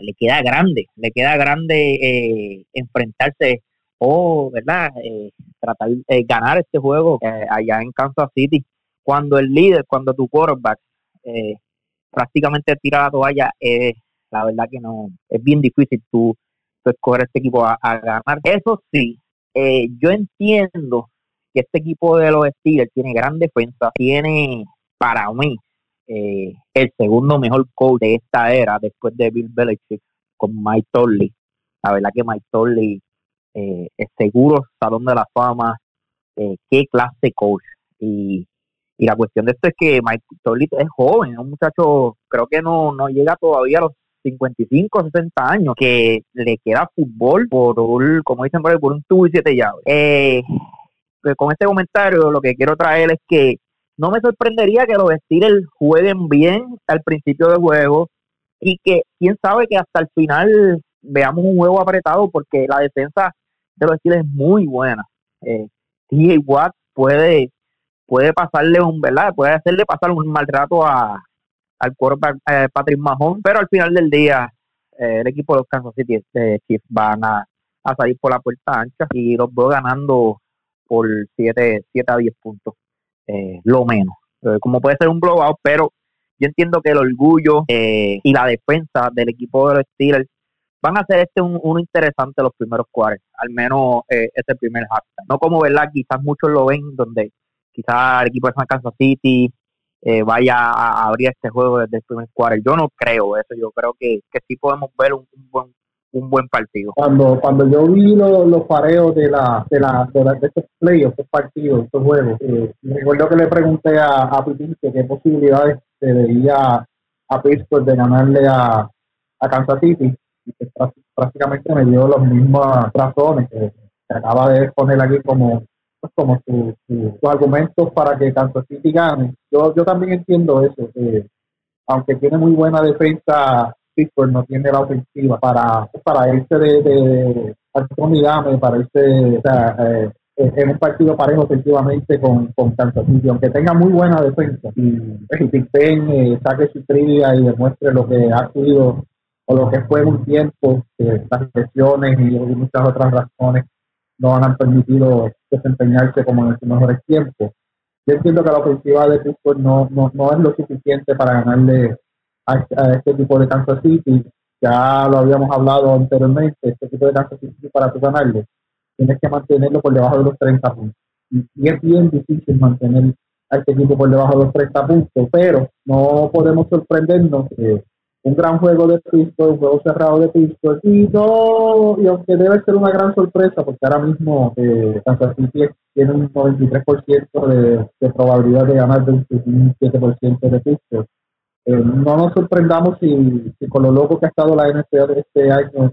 le queda grande, le queda grande eh, enfrentarse o, ¿verdad? Eh, tratar de ganar este juego allá en Kansas City. Cuando el líder, cuando tu quarterback prácticamente tira la toalla, la verdad que no, es bien difícil tú, escoger este equipo a ganar. Eso sí, yo entiendo que este equipo de los Steelers tiene gran defensa, tiene para mí eh, el segundo mejor coach de esta era después de Bill Belichick con Mike Tolley. La verdad que Mike Tolley eh, es seguro salón de la fama, eh, qué clase coach. Y, y la cuestión de esto es que Mike Tolley es joven, es un muchacho, creo que no, no llega todavía a los 55, 60 años, que le queda fútbol por un, como dicen por un tubo y siete llaves. Eh, pues con este comentario lo que quiero traer es que no me sorprendería que los Steelers jueguen bien al principio del juego y que quién sabe que hasta el final veamos un juego apretado porque la defensa de los Steelers es muy buena. Eh, Watt puede puede pasarle un, ¿verdad? Puede hacerle pasar un mal rato a, al quarterback eh, Patrick Mahon, pero al final del día eh, el equipo de los Kansas City eh, Chiefs van a, salir por la puerta ancha y los veo ganando por 7, 7 a 10 puntos, eh, lo menos. Como puede ser un blowout, pero yo entiendo que el orgullo y la defensa del equipo de los Steelers van a ser este un, uno interesante los primeros cuartos, al menos ese primer halftime. No como, ¿verdad? Quizás muchos lo ven donde quizás el equipo de San Kansas City eh, vaya a abrir este juego desde el primer cuarto. Yo no creo eso, yo creo que, que sí podemos ver un, buen un buen partido. Cuando cuando yo vi los pareos de la de la de, estos playoffs, estos partidos, estos juegos, eh, recuerdo que le pregunté a, a Pitín que qué posibilidades se veía a Pittsburgh de ganarle a, a Kansas City y que prácticamente me dio las mismas razones que, acaba de exponer aquí como pues, como sus argumentos para que Kansas City gane. Yo, yo también entiendo eso, que aunque tiene muy buena defensa, Pittsburgh no tiene la ofensiva para, para irse de, de, para irse o sea, eh, en un partido parejo efectivamente con, con Kansas City, aunque tenga muy buena defensa y el eh, saque su trilla y demuestre lo que ha sido o lo que fue un tiempo, que las lesiones y muchas otras razones no han permitido desempeñarse como en sus mejores tiempos. Yo entiendo que la ofensiva de Pittsburgh no, no, no es lo suficiente para ganarle a, este tipo de Kansas City. Ya lo habíamos hablado anteriormente, este tipo de Kansas City para tu ganarle, tienes que mantenerlo por debajo de los 30 puntos. Y, es bien difícil mantener a este equipo por debajo de los 30 puntos, pero no podemos sorprendernos que un gran juego de Pittsburgh, un juego cerrado de Pittsburgh y no, y aunque debe ser una gran sorpresa porque ahora mismo eh, Kansas City tiene un 93% de, de, probabilidad de ganar de un 7% de Pittsburgh. Eh, no nos sorprendamos si, con lo loco que ha estado la NFL este año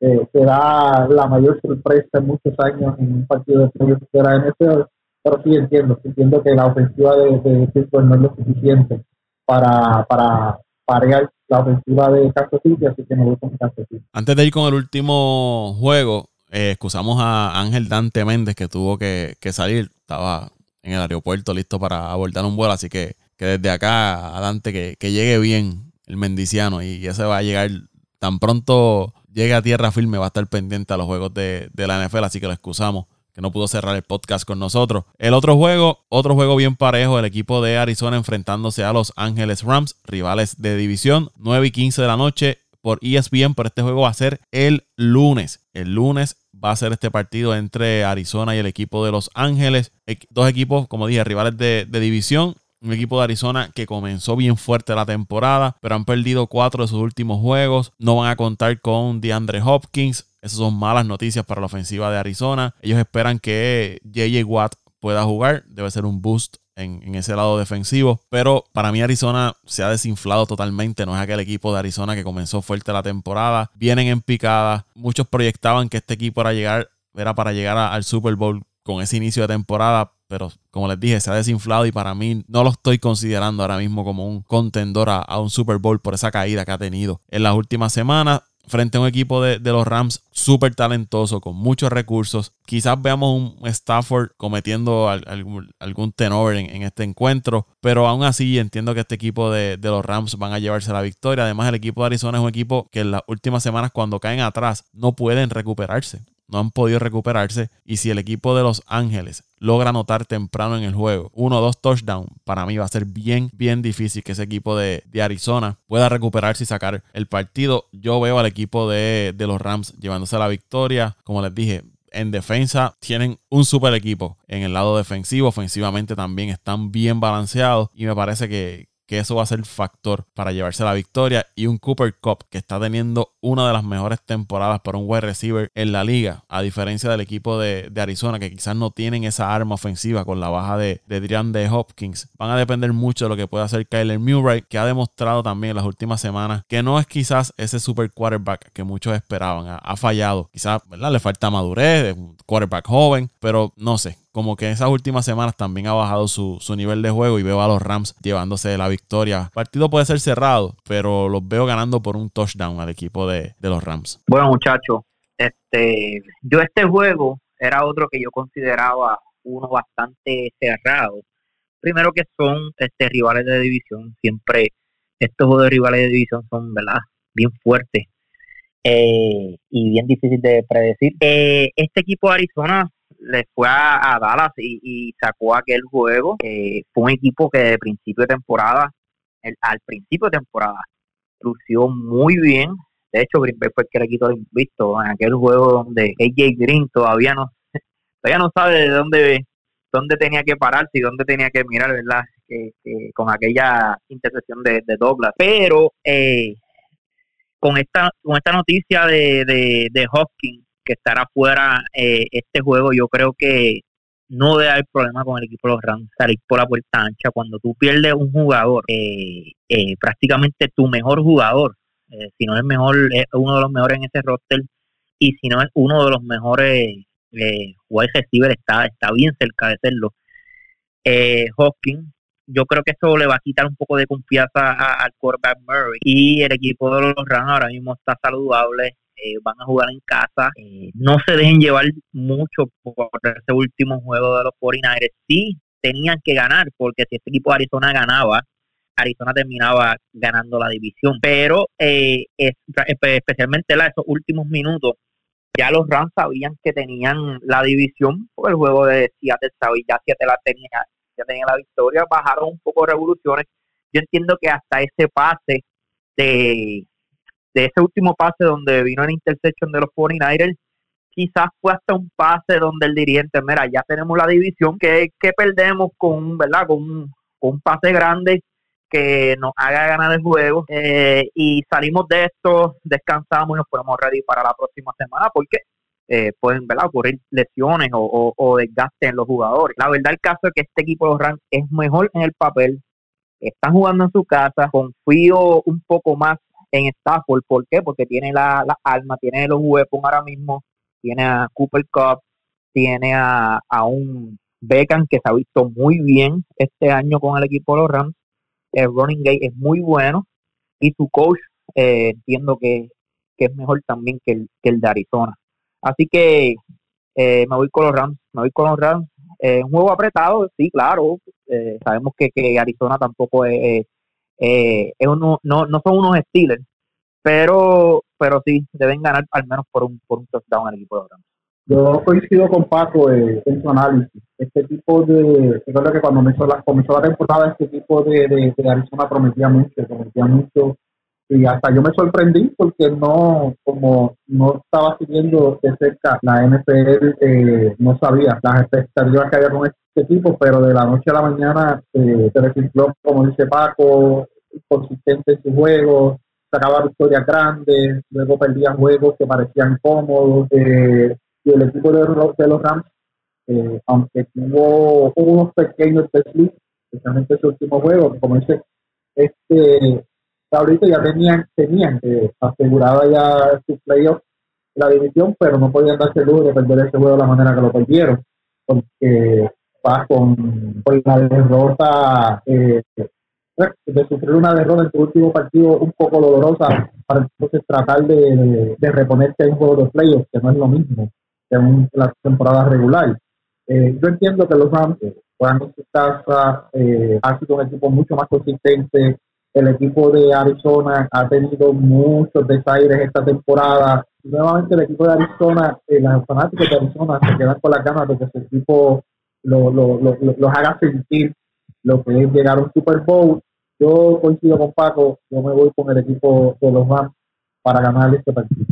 eh, será la mayor sorpresa en muchos años en un partido de de la NFL, pero sí entiendo, entiendo que la ofensiva de, de Pittsburgh no es lo suficiente para, para parear la ofensiva de así que. Antes de ir con el último juego, eh, excusamos a Ángel Dante Méndez que tuvo que, salir, estaba en el aeropuerto listo para abordar un vuelo, así que, que desde acá adelante que, que llegue bien el mendiciano y ese va a llegar tan pronto llegue a tierra firme, va a estar pendiente a los juegos de, de la NFL, así que lo excusamos que no pudo cerrar el podcast con nosotros. El otro juego, otro juego bien parejo, el equipo de Arizona enfrentándose a los Ángeles Rams, rivales de división, 9 y 15 de la noche por ESPN, pero este juego va a ser el lunes. El lunes va a ser este partido entre Arizona y el equipo de Los Ángeles. Dos equipos, como dije, rivales de, de división. Un equipo de Arizona que comenzó bien fuerte la temporada, pero han perdido cuatro de sus últimos juegos. No van a contar con DeAndre Hopkins. Esas son malas noticias para la ofensiva de Arizona. Ellos esperan que JJ Watt pueda jugar. Debe ser un boost en, ese lado defensivo. Pero para mí Arizona se ha desinflado totalmente. No es aquel equipo de Arizona que comenzó fuerte la temporada. Vienen en picada. Muchos proyectaban que este equipo era, para llegar al Super Bowl con ese inicio de temporada pero como les dije, se ha desinflado y para mí no lo estoy considerando ahora mismo como un contendor a, un Super Bowl por esa caída que ha tenido en las últimas semanas frente a un equipo de, los Rams súper talentoso, con muchos recursos. Quizás veamos un Stafford cometiendo algún, algún turnover en, este encuentro, pero aún así entiendo que este equipo de, de, los Rams van a llevarse la victoria. Además, el equipo de Arizona es un equipo que en las últimas semanas cuando caen atrás no pueden recuperarse no han podido recuperarse. Y si el equipo de Los Ángeles logra anotar temprano en el juego uno o dos touchdowns, para mí va a ser bien, bien difícil que ese equipo de, Arizona pueda recuperarse y sacar el partido. Yo veo al equipo de, de los Rams llevándose la victoria. Como les dije, en defensa tienen un super equipo. En el lado defensivo, ofensivamente también están bien balanceados. Y me parece que, que eso va a ser factor para llevarse la victoria. Y un Cooper Cup que está teniendo una de las mejores temporadas para un wide receiver en la liga, a diferencia del equipo de, Arizona, que quizás no tienen esa arma ofensiva con la baja de, de Adrian de Hopkins. Van a depender mucho de lo que pueda hacer Kyler Murray, que ha demostrado también en las últimas semanas que no es quizás ese super quarterback que muchos esperaban. Ha, fallado. Quizás ¿verdad? le falta madurez, quarterback joven, pero no sé como que en esas últimas semanas también ha bajado su, nivel de juego y veo a los Rams llevándose la victoria. El partido puede ser cerrado, pero los veo ganando por un touchdown al equipo de, los Rams. Bueno, muchachos, este, yo este juego era otro que yo consideraba uno bastante cerrado. Primero que son este, rivales de división, siempre estos juegos de rivales de división son, ¿verdad? Bien fuertes eh, y bien difícil de predecir. Eh, este equipo de Arizona le fue a, Dallas y, sacó aquel juego. fue un equipo que de principio de temporada, al principio de temporada, lució muy bien. de hecho Green Bay fue el que le quitó el invicto en aquel juego donde AJ Green todavía no (laughs) todavía no sabe de dónde dónde tenía que pararse y dónde tenía que mirar, ¿verdad? Que, con aquella intercepción de, de Douglas. Pero eh, con esta con esta noticia de, de, de Hopkins que estará fuera eh, este juego, yo creo que no debe haber problema con el equipo de los Rams salir por la puerta ancha. Cuando tú pierdes un jugador, eh, eh, prácticamente tu mejor jugador, eh, si no es mejor, es uno de los mejores en ese roster, y si no es uno de los mejores eh, wide receiver, está, está bien cerca de serlo. Eh, Hopkins, yo creo que eso le va a quitar un poco de confianza al quarterback Murray. Y el equipo de los Rams ahora mismo está saludable. Eh, van a jugar en casa. Eh, no se dejen llevar mucho por ese último juego de los 49ers. Sí, tenían que ganar, porque si este equipo de Arizona ganaba, Arizona terminaba ganando la división. Pero eh, especialmente en esos últimos minutos, ya los Rams sabían que tenían la división por el juego de Seattle, ya Seattle la tenía, ya tenía la victoria, bajaron un poco revoluciones. Yo entiendo que hasta ese pase de de ese último pase donde vino el interception de los 49ers, quizás fue hasta un pase donde el dirigente, mira, ya tenemos la división, que, que perdemos con, ¿verdad? Con un, un pase grande que nos haga ganar el juego eh, y salimos de esto, descansamos y nos ponemos ready para la próxima semana porque eh, pueden ¿verdad? ocurrir lesiones o, o, desgaste en los jugadores. La verdad el caso es que este equipo de los Rams es mejor en el papel, están jugando en su casa, confío un poco más en Stafford. ¿Por qué? Porque tiene la, la arma, tiene los weapons ahora mismo, tiene a Cooper Cup, tiene a, a un Beckham que se ha visto muy bien este año con el equipo de los Rams. El running gate es muy bueno y su coach eh, entiendo que, es mejor también que el, que el de Arizona. Así que eh, me voy con los Rams, me voy con los Rams. Eh, un juego apretado, sí, claro. sabemos que, que Arizona tampoco es, eh, uno, no, no son unos Steelers, pero pero sí deben ganar al menos por un, por un touchdown al equipo de Rams. Yo coincido con Paco en su análisis. Este tipo de. Recuerdo que cuando comenzó la, comenzó la temporada, este tipo de, de, de Arizona prometía mucho, prometía mucho. Y hasta yo me sorprendí porque no, como no estaba siguiendo de cerca la NFL, eh, no sabía las expectativas que había con este equipo, pero de la noche a la mañana eh, recicló, como dice Paco, consistente en su juego, sacaba victorias grandes, luego perdía juegos que parecían cómodos. Eh, y el equipo de, de los Rams, eh, aunque tuvo unos pequeños deslices, especialmente su último juego, como dice, este, ahorita ya tenían, tenían eh, asegurada ya su playoff la división, pero no podían darse lujo de perder ese juego de la manera que lo perdieron, porque va con, la derrota eh, de sufrir una derrota en su último partido un poco dolorosa para entonces tratar de, de, reponerse en un juego de playoffs, que no es lo mismo que en la temporada regular. Eh, yo entiendo que los Rams juegan en eh, ha sido un equipo mucho más consistente. El equipo de Arizona ha tenido muchos desaires esta temporada. Nuevamente el equipo de Arizona, eh, los fanáticos de Arizona se quedan con las ganas de que su equipo lo, lo, lo, los haga sentir lo que es llegar a un Super Bowl yo coincido con Paco, yo me voy con el equipo de los Rams para ganar este partido.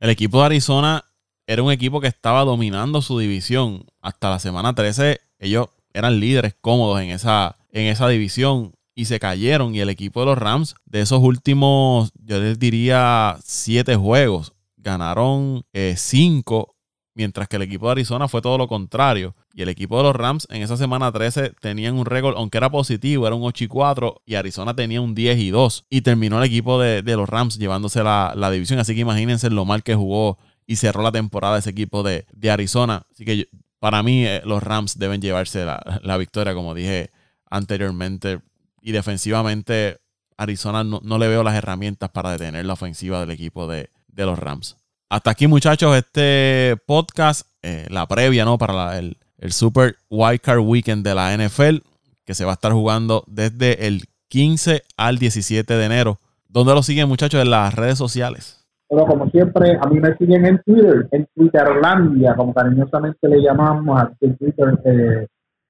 El equipo de Arizona era un equipo que estaba dominando su división. Hasta la semana 13 ellos eran líderes cómodos en esa, en esa división y se cayeron. Y el equipo de los Rams, de esos últimos, yo les diría, siete juegos, ganaron eh, cinco mientras que el equipo de Arizona fue todo lo contrario. Y el equipo de los Rams en esa semana 13 tenían un récord, aunque era positivo, era un 8 y 4, y Arizona tenía un 10 y 2. Y terminó el equipo de, los Rams llevándose la, división. Así que imagínense lo mal que jugó y cerró la temporada ese equipo de, Arizona. Así que para mí eh, los Rams deben llevarse la, victoria, como dije anteriormente. Y defensivamente Arizona no, le veo las herramientas para detener la ofensiva del equipo de, de los Rams. Hasta aquí, muchachos, este podcast, eh, la previa, ¿no? Para el, Super Wildcard Weekend de la NFL, que se va a estar jugando desde el 15 al 17 de enero. ¿Dónde lo siguen, muchachos? En las redes sociales. Bueno, como siempre, a mí me siguen en Twitter, en Twitterlandia, como cariñosamente le llamamos, en Twitter eh,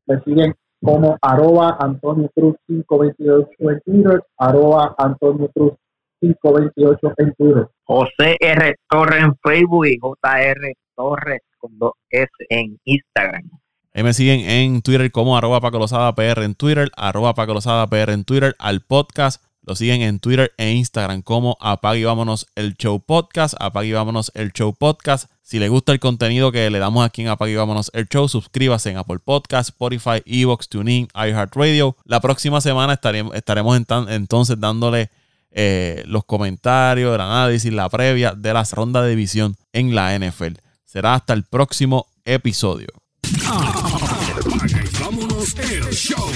me siguen como arroba Antonio Cruz 528 en Twitter, arroba Antonio Cruz 528 en Twitter. José R. Torres en Facebook y JR Torres con dos S en Instagram. Ahí me siguen en Twitter como arroba Paco Lozada PR en Twitter, arroba Paco Lozada PR en Twitter, al podcast lo siguen en Twitter e Instagram como Apague y Vámonos el Show Podcast. Apague y Vámonos el Show Podcast. Si le gusta el contenido que le damos aquí en Apague y Vámonos el Show, suscríbase en Apple Podcast, Spotify, Evox, TuneIn, iHeartRadio. La próxima semana estaremos, estaremos entonces dándole eh, los comentarios, el análisis, la previa de las rondas de división en la NFL. Será hasta el próximo episodio. Vámonos el Show.